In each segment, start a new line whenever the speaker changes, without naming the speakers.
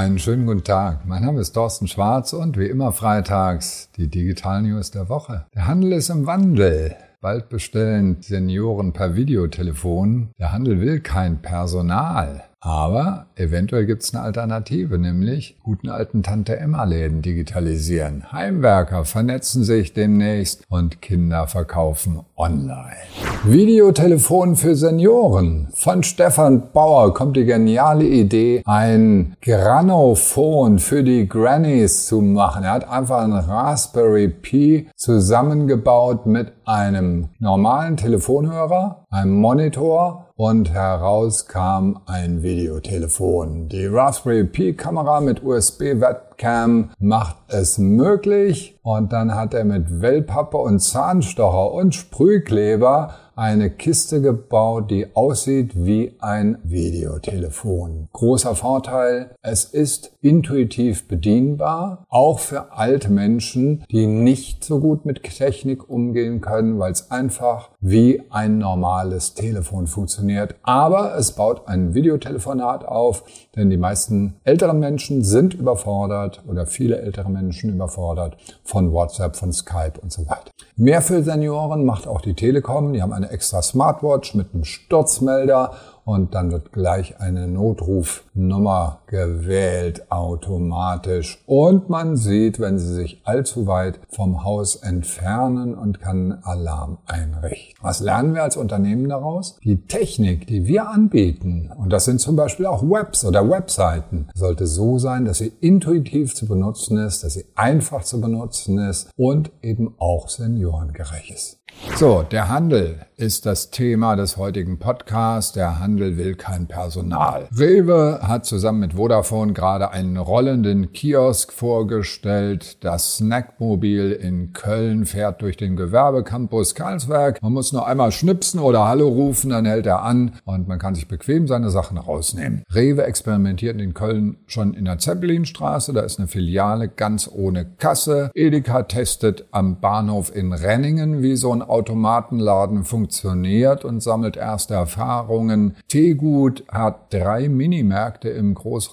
Einen schönen guten Tag. Mein Name ist Thorsten Schwarz und wie immer freitags die Digital News der Woche. Der Handel ist im Wandel. Bald bestellen Senioren per Videotelefon. Der Handel will kein Personal. Aber eventuell gibt es eine Alternative, nämlich guten alten Tante Emma-Läden digitalisieren. Heimwerker vernetzen sich demnächst und Kinder verkaufen online. Videotelefon für Senioren. Von Stefan Bauer kommt die geniale Idee, ein Granophon für die Grannies zu machen. Er hat einfach einen Raspberry Pi zusammengebaut mit einem normalen Telefonhörer, einem Monitor und heraus kam ein Videotelefon. Die Raspberry Pi Kamera mit USB Webcam macht es möglich und dann hat er mit Wellpappe und Zahnstocher und Sprühkleber eine Kiste gebaut, die aussieht wie ein Videotelefon. Großer Vorteil, es ist intuitiv bedienbar, auch für alte Menschen, die nicht so gut mit Technik umgehen können, weil es einfach wie ein normales Telefon funktioniert. Aber es baut ein Videotelefonat auf, denn die meisten älteren Menschen sind überfordert oder viele ältere Menschen überfordert von WhatsApp, von Skype und so weiter. Mehr für Senioren macht auch die Telekom. Die haben eine extra Smartwatch mit einem Sturzmelder und dann wird gleich eine Notrufnummer gewählt automatisch und man sieht, wenn Sie sich allzu weit vom Haus entfernen und kann Alarm einrichten. Was lernen wir als Unternehmen daraus? Die Technik, die wir anbieten, und das sind zum Beispiel auch Webs oder Webseiten, sollte so sein, dass sie intuitiv zu benutzen ist, dass sie einfach zu benutzen ist und eben auch seniorengerecht ist. So, der Handel ist das Thema des heutigen Podcasts. Der Handel will kein Personal. Rewe hat zusammen mit Vodafone gerade einen rollenden Kiosk vorgestellt. Das Snackmobil in Köln fährt durch den Gewerbecampus Karlsberg. Man muss nur einmal schnipsen oder Hallo rufen, dann hält er an und man kann sich bequem seine Sachen rausnehmen. Rewe experimentiert in Köln schon in der Zeppelinstraße. Da ist eine Filiale ganz ohne Kasse. Edeka testet am Bahnhof in Renningen, wie so ein Automatenladen funktioniert und sammelt erste Erfahrungen. Teegut hat drei Minimärkte im Großraum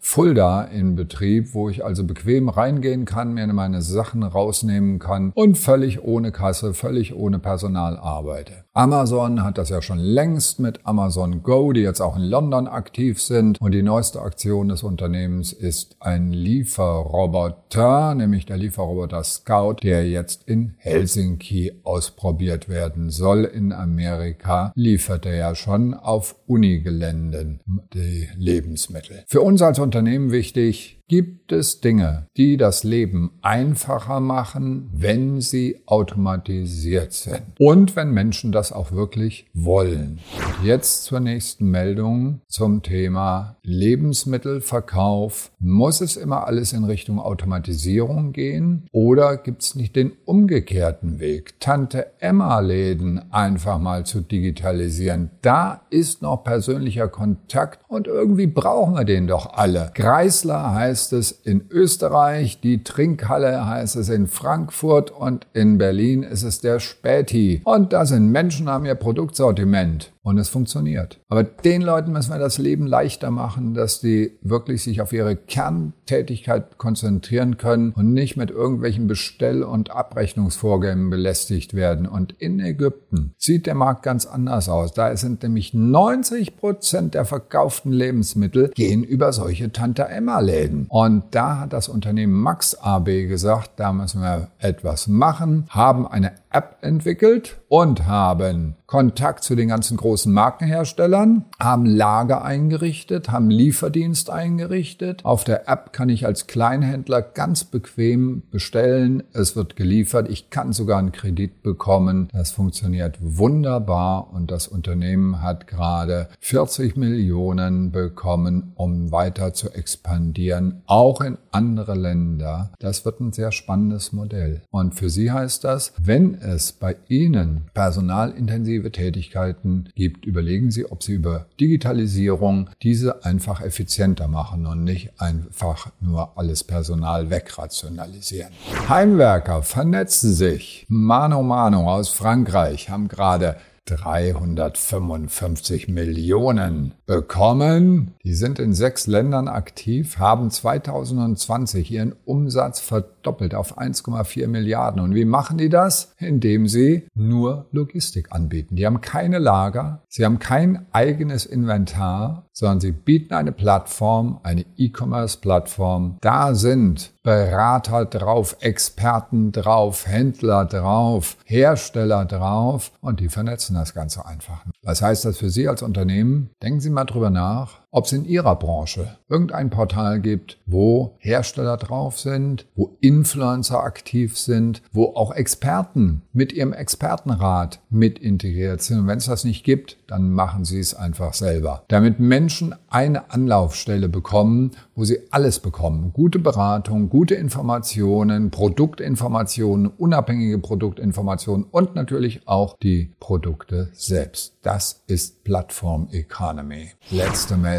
Fulda in Betrieb, wo ich also bequem reingehen kann, mir meine Sachen rausnehmen kann und völlig ohne Kasse, völlig ohne Personal arbeite. Amazon hat das ja schon längst mit Amazon Go, die jetzt auch in London aktiv sind. Und die neueste Aktion des Unternehmens ist ein Lieferroboter, nämlich der Lieferroboter Scout, der jetzt in Helsinki ausprobiert werden soll. In Amerika liefert er ja schon auf Unigeländen die Lebensmittel. Für uns als Unternehmen wichtig, Gibt es Dinge, die das Leben einfacher machen, wenn sie automatisiert sind? Und wenn Menschen das auch wirklich wollen? Jetzt zur nächsten Meldung zum Thema Lebensmittelverkauf. Muss es immer alles in Richtung Automatisierung gehen? Oder gibt es nicht den umgekehrten Weg? Tante Emma-Läden einfach mal zu digitalisieren. Da ist noch persönlicher Kontakt und irgendwie brauchen wir den doch alle. Greisler heißt heißt es in Österreich, die Trinkhalle heißt es in Frankfurt und in Berlin ist es der Späti. Und da sind Menschen, haben ihr Produktsortiment und es funktioniert. Aber den Leuten müssen wir das Leben leichter machen, dass die wirklich sich auf ihre Kerntätigkeit konzentrieren können und nicht mit irgendwelchen Bestell- und Abrechnungsvorgängen belästigt werden. Und in Ägypten sieht der Markt ganz anders aus. Da sind nämlich 90 Prozent der verkauften Lebensmittel gehen über solche Tante Emma Läden. Und da hat das Unternehmen Max AB gesagt, da müssen wir etwas machen, haben eine App entwickelt und haben Kontakt zu den ganzen großen Markenherstellern, haben Lager eingerichtet, haben Lieferdienst eingerichtet. Auf der App kann ich als Kleinhändler ganz bequem bestellen. Es wird geliefert. Ich kann sogar einen Kredit bekommen. Das funktioniert wunderbar und das Unternehmen hat gerade 40 Millionen bekommen, um weiter zu expandieren, auch in andere Länder. Das wird ein sehr spannendes Modell. Und für Sie heißt das, wenn es bei Ihnen personalintensive Tätigkeiten gibt, überlegen Sie, ob Sie über Digitalisierung diese einfach effizienter machen und nicht einfach nur alles Personal wegrationalisieren. Heimwerker vernetzen sich. Mano Mano aus Frankreich haben gerade 355 Millionen bekommen. Die sind in sechs Ländern aktiv, haben 2020 ihren Umsatz verdoppelt auf 1,4 Milliarden. Und wie machen die das? Indem sie nur Logistik anbieten. Die haben keine Lager, sie haben kein eigenes Inventar, sondern sie bieten eine Plattform, eine E-Commerce-Plattform. Da sind Berater drauf, Experten drauf, Händler drauf, Hersteller drauf und die vernetzen das Ganze einfach. Was heißt das für Sie als Unternehmen? Denken Sie mal drüber nach, ob es in Ihrer Branche irgendein Portal gibt, wo Hersteller drauf sind, wo Influencer aktiv sind, wo auch Experten mit ihrem Expertenrat mit integriert sind. Und wenn es das nicht gibt, dann machen Sie es einfach selber. Damit Menschen eine Anlaufstelle bekommen, wo sie alles bekommen. Gute Beratung, gute Informationen, Produktinformationen, unabhängige Produktinformationen und natürlich auch die Produkte selbst. Das ist Plattform Economy. Letzte Meldung.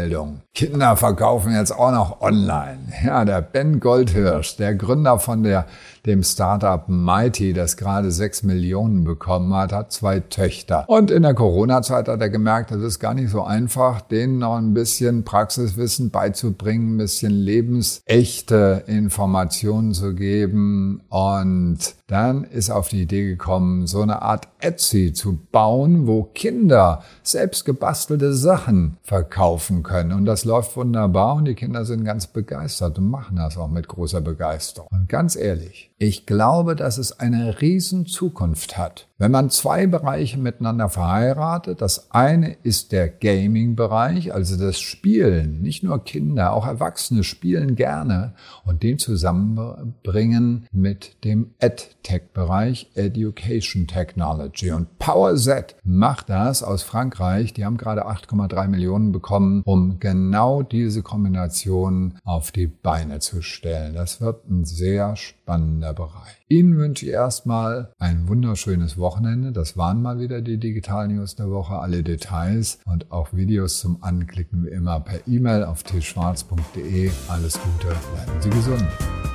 Kinder verkaufen jetzt auch noch online. Ja, der Ben Goldhirsch, der Gründer von der, dem Startup Mighty, das gerade sechs Millionen bekommen hat, hat zwei Töchter. Und in der Corona-Zeit hat er gemerkt, das ist gar nicht so einfach, denen noch ein bisschen Praxiswissen beizubringen, ein bisschen lebensechte Informationen zu geben. Und dann ist auf die Idee gekommen, so eine Art Etsy zu bauen, wo Kinder selbst gebastelte Sachen verkaufen können. Und das läuft wunderbar und die Kinder sind ganz begeistert und machen das auch mit großer Begeisterung. Und ganz ehrlich, ich glaube, dass es eine riesen Zukunft hat. Wenn man zwei Bereiche miteinander verheiratet, das eine ist der Gaming-Bereich, also das Spielen. Nicht nur Kinder, auch Erwachsene spielen gerne und den zusammenbringen mit dem EdTech-Bereich, Education Technology. Und PowerZ macht das aus Frankreich. Die haben gerade 8,3 Millionen bekommen, um genau diese Kombination auf die Beine zu stellen. Das wird ein sehr spannender Bereich. Ihnen wünsche ich erstmal ein wunderschönes Wochenende. Das waren mal wieder die Digital News der Woche. Alle Details und auch Videos zum Anklicken wie immer per E-Mail auf tschwarz.de. Alles Gute, bleiben Sie gesund.